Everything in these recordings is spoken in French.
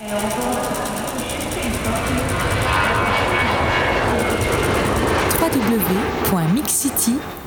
www.mixcity.fm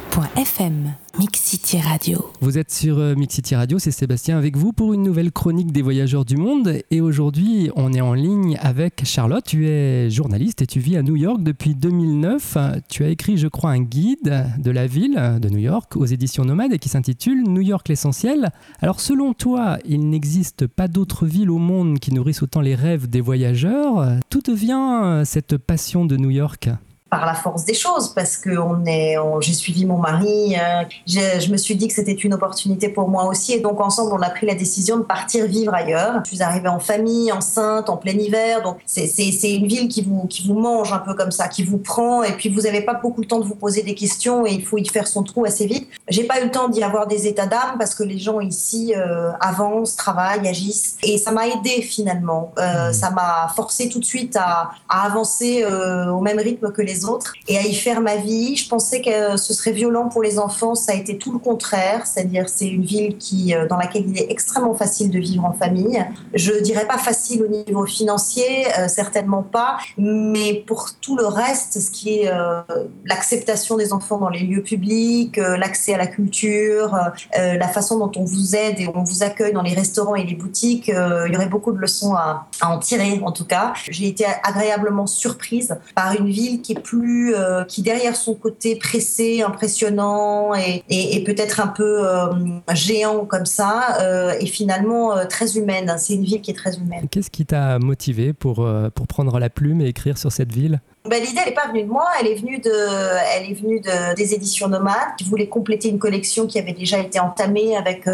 Radio. Vous êtes sur euh, Mix City Radio, c'est Sébastien avec vous pour une nouvelle chronique des voyageurs du monde. Et aujourd'hui, on est en ligne avec Charlotte. Tu es journaliste et tu vis à New York depuis 2009. Tu as écrit, je crois, un guide de la ville de New York aux éditions Nomades et qui s'intitule New York l'essentiel. Alors, selon toi, il n'existe pas d'autre ville au monde qui nourrisse autant les rêves des voyageurs. Tout devient euh, cette passion de New York? Par la force des choses parce que on est, j'ai suivi mon mari. Euh, je me suis dit que c'était une opportunité pour moi aussi et donc ensemble on a pris la décision de partir vivre ailleurs. Je suis arrivée en famille, enceinte, en plein hiver, donc c'est une ville qui vous qui vous mange un peu comme ça, qui vous prend et puis vous n'avez pas beaucoup le temps de vous poser des questions et il faut y faire son trou assez vite. J'ai pas eu le temps d'y avoir des états d'âme parce que les gens ici euh, avancent, travaillent, agissent et ça m'a aidé finalement. Euh, mmh. Ça m'a forcé tout de suite à, à avancer au même rythme que les et à y faire ma vie. Je pensais que ce serait violent pour les enfants. Ça a été tout le contraire. C'est-à-dire, c'est une ville qui, euh, dans laquelle il est extrêmement facile de vivre en famille. Je dirais pas facile au niveau financier, euh, certainement pas. Mais pour tout le reste, ce qui est euh, l'acceptation des enfants dans les lieux publics, l'accès à la culture, la façon dont on vous aide et on vous accueille dans les restaurants et les boutiques, il y aurait beaucoup de leçons à, à en tirer, en tout cas. J'ai été agréablement surprise par une ville qui est plus plus, euh, qui derrière son côté pressé, impressionnant et, et, peut-être un peu euh, géant comme ça, euh, est finalement très humaine. C'est une ville qui est très humaine. Qu'est-ce qui t'a motivé pour, pour prendre la plume et écrire sur cette ville? Ben, L'idée, elle n'est pas venue de moi, elle est venue, de, elle est venue de, des éditions Nomades qui voulaient compléter une collection qui avait déjà été entamée avec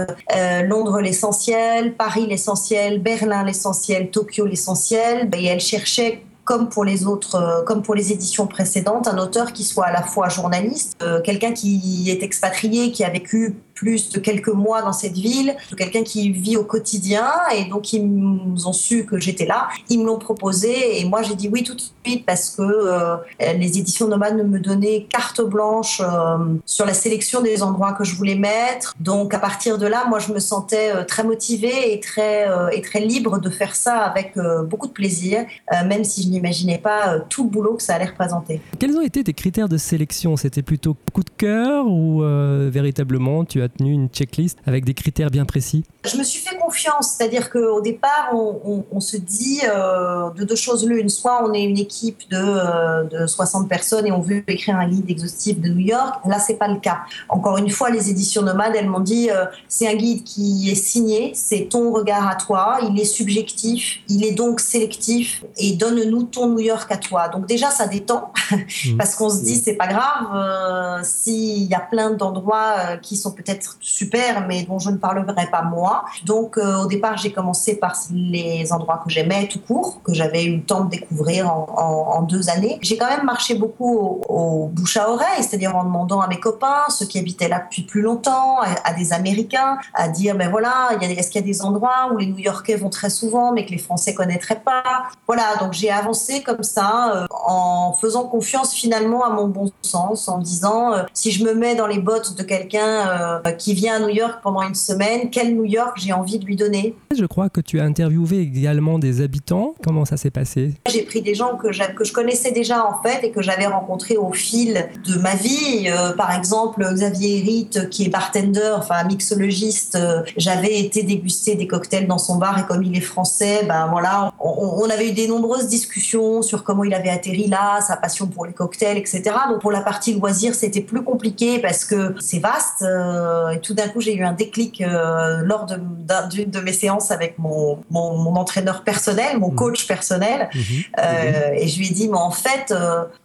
Londres l'essentiel, Paris l'essentiel, Berlin l'essentiel, Tokyo l'essentiel. Et elle cherchait comme pour les autres, euh, comme pour les éditions précédentes, un auteur qui soit à la fois journaliste, euh, quelqu'un qui est expatrié, qui a vécu plus de quelques mois dans cette ville, quelqu'un qui vit au quotidien. Et donc, ils ont su que j'étais là. Ils me l'ont proposé et moi, j'ai dit oui tout de suite parce que euh, les éditions Nomades me donnaient carte blanche euh, sur la sélection des endroits que je voulais mettre. Donc, à partir de là, moi, je me sentais euh, très motivée et très, et très libre de faire ça avec beaucoup de plaisir, même si je n'imaginais pas tout le boulot que ça allait représenter. Quels ont été tes critères de sélection? C'était plutôt coup de cœur ou véritablement tu as tenu une checklist avec des critères bien précis Je me suis fait confiance, c'est-à-dire qu'au départ, on, se dit euh, de deux choses l'une. Soit on est une équipe de, de, 60 personnes et on veut écrire un guide exhaustif de New York. Là, c'est pas le cas. Encore une fois, les éditions Nomades, elles m'ont dit euh, c'est un guide qui est signé, c'est ton regard à toi, il est subjectif, il est donc sélectif et donne-nous ton New York à toi. Donc déjà, ça détend mmh. parce qu'on se dit c'est pas grave euh, s'il y a plein d'endroits qui sont peut-être super, mais dont je ne parlerai pas moi. Donc, euh, au départ, j'ai commencé par les endroits que j'aimais tout court, que j'avais eu le temps de découvrir en, deux années. J'ai quand même marché beaucoup au, bouche à oreille, c'est-à-dire en demandant à mes copains, ceux qui habitaient là depuis plus longtemps, à, des Américains, à dire, ben voilà, est-ce qu'il y a des endroits où les New-Yorkais vont très souvent, mais que les Français connaîtraient pas? Voilà, donc j'ai avancé comme ça, euh, en faisant confiance finalement à mon bon sens, en disant, euh, si je me mets dans les bottes de quelqu'un qui vient à New York pendant une semaine, quel New York j'ai envie de lui donner. Je crois que tu as interviewé également des habitants. Comment ça s'est passé? J'ai pris des gens que, que je connaissais déjà en fait et que j'avais rencontrés au fil de ma vie. Euh, par exemple, Xavier Hérite, qui est bartender, enfin mixologiste. Euh, j'avais été déguster des cocktails dans son bar et comme il est français, ben voilà, on, on, avait eu des nombreuses discussions sur comment il avait atterri là, sa passion pour les cocktails, etc. Donc pour la partie loisir, c'était plus compliqué parce que c'est vaste. Euh, et tout d'un coup, j'ai eu un déclic euh, lors d'une de, mes séances avec mon, mon, entraîneur personnel, mon mmh. coach personnel. Mmh. Euh, et je lui ai dit, mais en fait,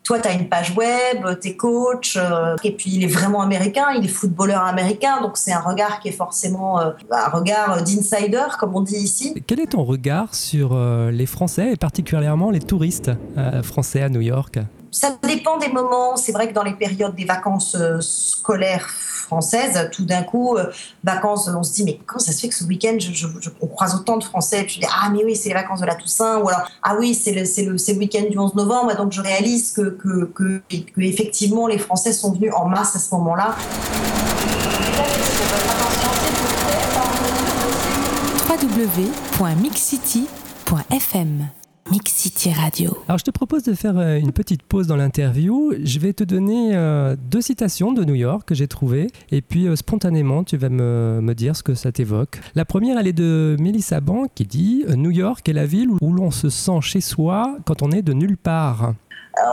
toi, tu as une page web, tu es coach, et puis il est vraiment américain, il est footballeur américain, donc c'est un regard qui est forcément un regard d'insider, comme on dit ici. Quel est ton regard sur les Français, et particulièrement les touristes français à New York? Ça dépend des moments. C'est vrai que dans les périodes des vacances scolaires française, tout d'un coup, euh, vacances, on se dit, mais comment ça se fait que ce week-end, on croise autant de Français? Et puis je dis, ah, mais oui, c'est les vacances de la Toussaint, ou alors, ah oui, c'est le, le, le week-end du 11 novembre, donc je réalise que, que, que, que, effectivement, les Français sont venus en masse à ce moment-là. www.mixcity.com Mix City Radio. Alors je te propose de faire euh, une petite pause dans l'interview. Je vais te donner euh, deux citations de New York que j'ai trouvées et puis euh, spontanément tu vas me, me, dire ce que ça t'évoque. La première elle est de Melissa Bank qui dit New York est la ville où l'on se sent chez soi quand on est de nulle part.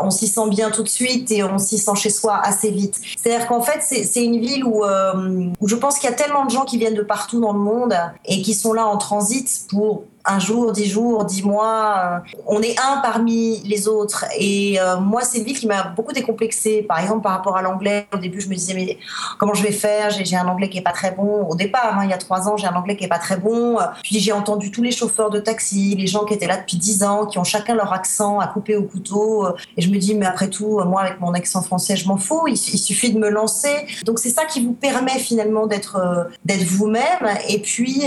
On s'y sent bien tout de suite et on s'y sent chez soi assez vite. C'est-à-dire qu'en fait, c'est une ville où, euh, où je pense qu'il y a tellement de gens qui viennent de partout dans le monde et qui sont là en transit pour un jour, dix jours, dix mois. Euh, on est un parmi les autres. Et euh, moi, c'est une ville qui m'a beaucoup décomplexée. Par exemple, par rapport à l'anglais, au début, je me disais, mais comment je vais faire? J'ai un anglais qui est pas très bon. Au départ, hein, il y a trois ans, j'ai un anglais qui est pas très bon. Puis j'ai entendu tous les chauffeurs de taxi, les gens qui étaient là depuis dix ans, qui ont chacun leur accent à couper au couteau. Et je me dis, mais après tout, moi, avec mon accent français, je m'en fous. Il, suffit de me lancer. Donc, c'est ça qui vous permet finalement d'être euh, d'être vous-même. Et puis,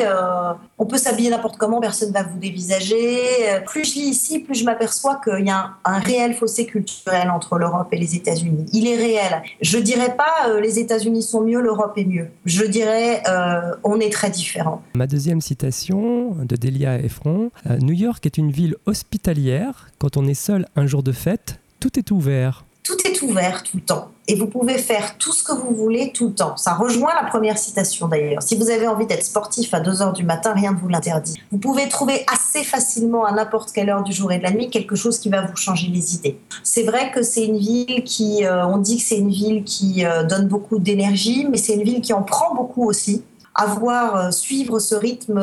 on peut s'habiller n'importe comment, personne va vous dévisager. Plus je lis ici, plus je m'aperçois qu'il y a un, réel fossé culturel entre l'Europe et les États-Unis. Il est réel. Je dirais pas euh, les États-Unis sont mieux, l'Europe est mieux. Je dirais euh, on est très différents. Ma deuxième citation de Delia Effron euh, New York est une ville hospitalière. Quand on est seul un jour de fête, tout est ouvert tout est ouvert tout le temps. Et vous pouvez faire tout ce que vous voulez tout le temps. Ça rejoint la première citation d'ailleurs. Si vous avez envie d'être sportif à 2 heures du matin, rien ne vous l'interdit. Vous pouvez trouver assez facilement à n'importe quelle heure du jour et de la nuit quelque chose qui va vous changer les idées. C'est vrai que c'est une ville qui, euh, on dit que c'est une ville qui euh, donne beaucoup d'énergie, mais c'est une ville qui en prend beaucoup aussi. Avoir, euh, suivre ce rythme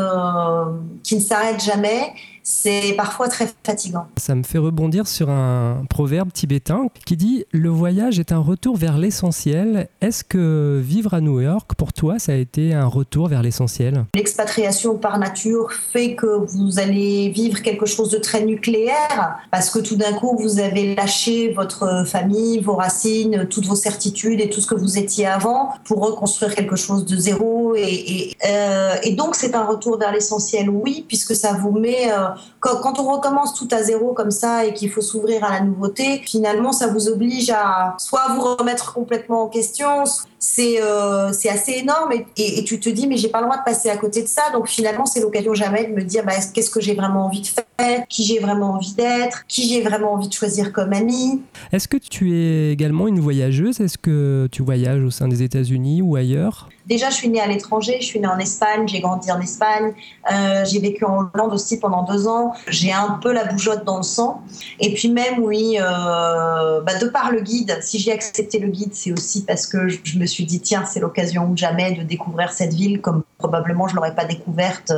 qui ne s'arrête jamais c'est parfois très fatigant. Ça me fait rebondir sur un proverbe tibétain qui dit Le voyage est un retour vers l'essentiel. Est-ce que vivre à New York, pour toi, ça a été un retour vers l'essentiel? L'expatriation par nature fait que vous allez vivre quelque chose de très nucléaire parce que tout d'un coup, vous avez lâché votre famille, vos racines, toutes vos certitudes et tout ce que vous étiez avant pour reconstruire quelque chose de zéro. Et, euh, donc, c'est un retour vers l'essentiel, oui, puisque ça vous met. Euh, quand, on recommence tout à zéro comme ça et qu'il faut s'ouvrir à la nouveauté, finalement, ça vous oblige à soit vous remettre complètement en question, c'est euh, assez énorme et, tu te dis mais j'ai pas le droit de passer à côté de ça. Donc finalement c'est l'occasion jamais de me dire bah, qu'est-ce que j'ai vraiment envie de faire? Qui j'ai vraiment envie d'être qui j'ai vraiment envie de choisir comme ami est-ce que tu es également une voyageuse? Est-ce que tu voyages au sein des États-Unis ou ailleurs? Déjà, je suis née à l'étranger, je suis née en Espagne, j'ai grandi en Espagne, euh, j'ai vécu en Hollande aussi pendant deux ans. J'ai un peu la bougeotte dans le sang. Et puis même, oui, euh, bah, de par le guide, si j'ai accepté le guide, c'est aussi parce que je me suis dit, tiens, c'est l'occasion ou jamais de découvrir cette ville comme probablement je l'aurais pas découverte.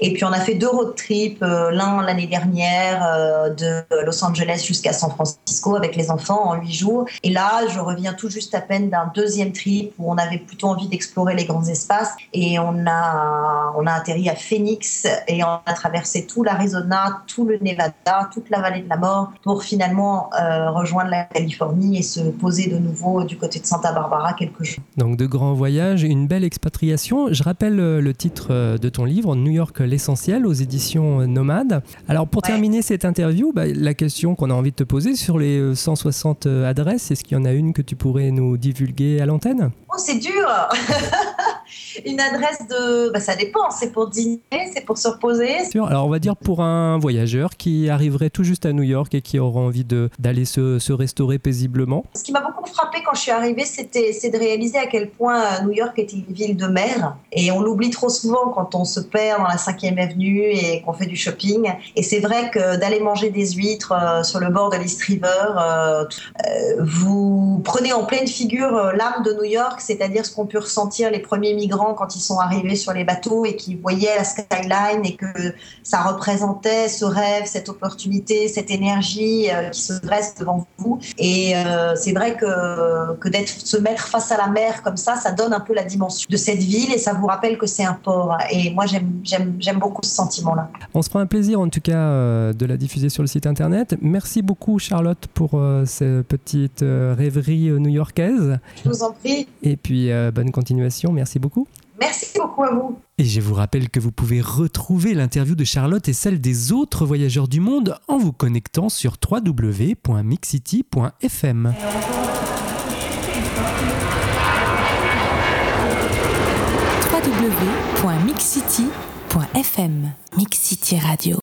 Et puis on a fait deux road trips, euh, l'un l'année dernière de Los Angeles jusqu'à San Francisco avec les enfants en huit jours. Et là, je reviens tout juste à peine d'un deuxième trip où on avait plutôt envie d'explorer les grands espaces. Et on a, on a atterri à Phoenix et on a traversé tout l'Arizona, tout le Nevada, toute la vallée de la mort pour finalement euh, rejoindre la Californie et se poser de nouveau du côté de Santa Barbara quelques jours. Donc de grands voyages, une belle expatriation. Je rappelle euh, le titre euh, de ton livre, New York l'essentiel, aux éditions Nomade. Alors pour terminer cette interview, bah, la question qu'on a envie de te poser sur les 160 adresses, est-ce qu'il y en a une que tu pourrais nous divulguer à l'antenne? Oh, c'est dur Une adresse de... Bah, ça dépend, c'est pour dîner, c'est pour se reposer. Alors on va dire pour un voyageur qui arriverait tout juste à New York et qui aura envie d'aller se, se, restaurer paisiblement. Ce qui m'a beaucoup frappé quand je suis arrivée, c'était c'est de réaliser à quel point euh, New York était une ville de mer. Et on l'oublie trop souvent quand on se perd dans la 5e avenue et qu'on fait du shopping. Et c'est vrai que d'aller manger des huîtres euh, sur le bord de l'East River, euh, vous prenez en pleine figure l'âme de New York c'est-à-dire ce qu'ont pu ressentir les premiers migrants quand ils sont arrivés sur les bateaux et qui voyaient la skyline et que ça représentait ce rêve, cette opportunité, cette énergie euh, qui se dresse devant vous. Et euh, c'est vrai que, que d'être se mettre face à la mer comme ça, ça donne un peu la dimension de cette ville et ça vous rappelle que c'est un port. Et moi, j'aime beaucoup ce sentiment-là. On se prend un plaisir en tout cas euh, de la diffuser sur le site internet. Merci beaucoup Charlotte pour ces petites rêveries new-yorkaises. Je vous en prie. Et puis, euh, bonne continuation. Merci beaucoup. Merci beaucoup à vous. Et je vous rappelle que vous pouvez retrouver l'interview de Charlotte et celle des autres voyageurs du monde en vous connectant sur www.mixcity.fm. www.mixcity.fm Mixcity Radio